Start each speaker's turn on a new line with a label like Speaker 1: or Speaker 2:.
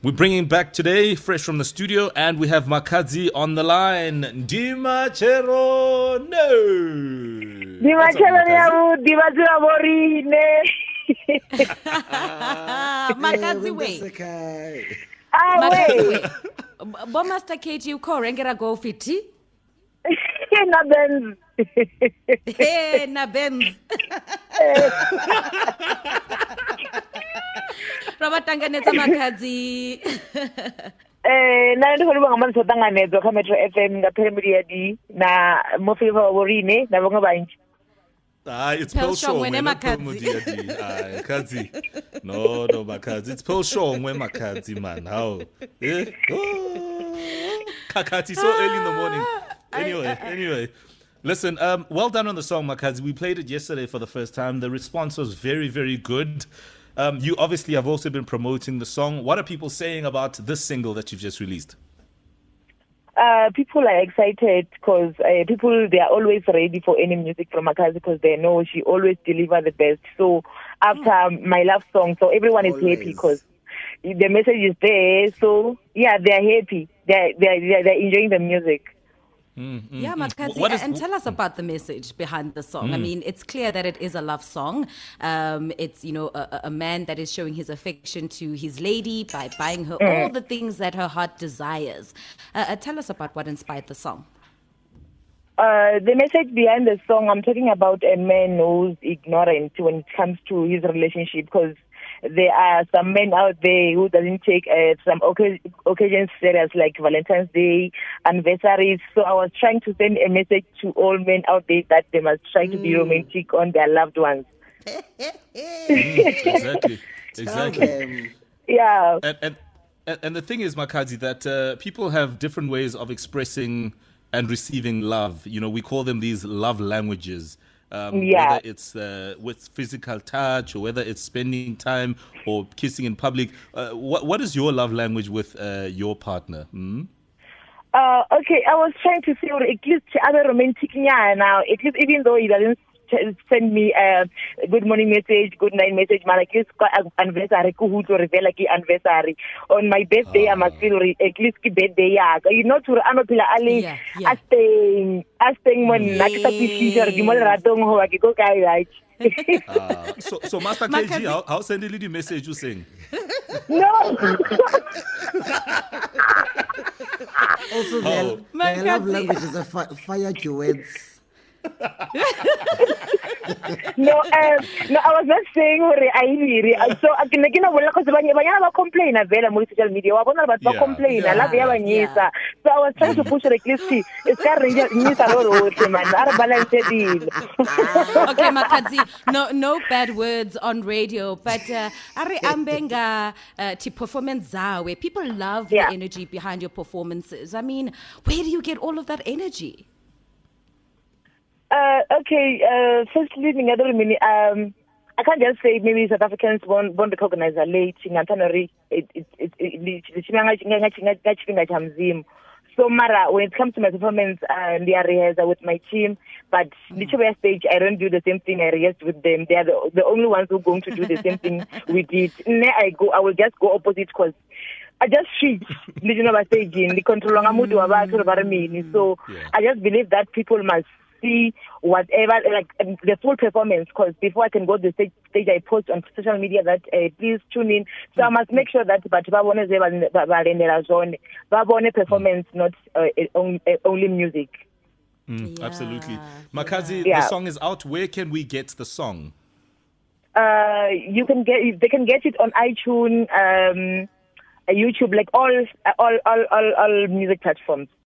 Speaker 1: We're bringing back today, fresh from the studio, and we have Makhadzi on the line. Dima Chero, no.
Speaker 2: Dimachelo yavhuḓi vhadzula vho riṋe
Speaker 3: makhadzi we
Speaker 2: awe
Speaker 3: makhadzi we ah, bo master kg u khou rengera golfi ti
Speaker 2: na benz.
Speaker 3: He na benz ro vha ṱanganedza makhadzi
Speaker 2: eh nṋe ndi khou livha nga maanḓa ṱanganedzwa kha metro fm nga phiramidi ya d na mofilifa wa vhorine na vhaṅwe vhanzhi
Speaker 1: Ah, it's
Speaker 3: Pearl
Speaker 1: Pearl
Speaker 3: Shongwe
Speaker 1: Shongwe,
Speaker 3: ne
Speaker 1: not Pearl
Speaker 3: Makhadzi.
Speaker 1: Modiadi. Ah, Makhadzi. No, no, Makhadzi. It's Pearl Shongwe, Makhadzi, man. How? Eh? Oh. Kakati, so early in the morning. Anyway, anyway. Listen, um, well done on the song, Makhadzi. We played it yesterday for the first time. The response was very, very good. Um, you obviously have also been promoting the song. What are people saying about this single that you've just released?
Speaker 2: uh, people are excited because uh, people they are always ready for any music from Akazi because they know she always deliver the best. So after my love song, so everyone is happy because the message is there. So yeah, they are happy. They they they they're enjoying the music.
Speaker 3: Yeah makhadzi
Speaker 1: What is-
Speaker 3: and tell us about the message behind the song. I mean it's clear that it is a love song. Um, it's you know a, a- a man that is showing his affection to his lady by buying her all the things that her heart desires. Uh, uh, tell us about what inspired the song.
Speaker 2: Uh, the message behind the song, I'm talking about a man who's ignorant when it comes to his relationship because there are some men out there who doesn't take uh, some occa- occasions serious like Valentine's Day, anniversaries. So I was trying to send a message to all men out there that they must try to be romantic on their loved ones.
Speaker 1: Exactly. Exactly.
Speaker 2: Yeah.
Speaker 1: and, and and- and the thing is, Makhadzi, that uh, people have different ways of expressing and receiving love. You know, we call them these love languages. Um,
Speaker 2: Yeah.
Speaker 1: Whether it's uh, with physical touch, or whether it's spending time or kissing in public. Uh, what what is your love language with uh, your partner? Hmm?
Speaker 2: Uh, okay, I was trying to say at least other romantic yeah now. At least even though he doesn't send me a good morning message, good night message, man, at least got anniversary ku hu to reveal like anniversary. On my birthday I must feel re- at least ke birthday ya ka. You know to ano phela a le
Speaker 3: Yeah, yeah.
Speaker 2: a staying a staying mo nna ke sa fihle re di mo leratong ho ke go kae right.
Speaker 1: Uh, so so Master KG, how, how send the message you sing?
Speaker 2: no.
Speaker 4: Also, their,
Speaker 1: Oh.
Speaker 4: their love language is a fi- fire duets.
Speaker 2: No um no i was not saying hore a iri so ke ne ke na bolela cause banye banyana ba complaina vela mo social media wa bona batho ba
Speaker 1: Yeah.
Speaker 2: complaina love ya banyesa so i was trying to push like this it's ka re nyisa lo rotlhe man a re balance dilo
Speaker 3: okay makhadzi no no bad words on radio but uh, ari ambenga uh, ti performance zawe. People love
Speaker 2: Yeah.
Speaker 3: the energy behind your performances. I mean where do you get all of that energy
Speaker 2: Uh, okay, uh, firstly, um, I can't just say maybe South Africans won't, won't recognize her late. So Mara, when it comes to my performance, uh, are rehearsal with my team, but literally stage, I don't do the same thing. I rehearse with them. They are the, the only ones who are going to do the same thing we did. Ne, I go, I will just go opposite because I just switch regional stage in the control nga muthu wa batho ba re. So I just believe that people must see whatever like um, the full performance because before I can go to the stage, stage I post on social media that uh, please tune in so I must make sure that but ba bone ze ba- ba ba lendela zone ba performance not uh, uh, only, uh, only music
Speaker 1: Mm,
Speaker 3: Yeah,
Speaker 1: absolutely. Makhadzi,
Speaker 2: Yeah.
Speaker 1: the song is out. Where can we get the song?
Speaker 2: uh you can get they can get it on iTunes um uh, YouTube like all all all all, all music platforms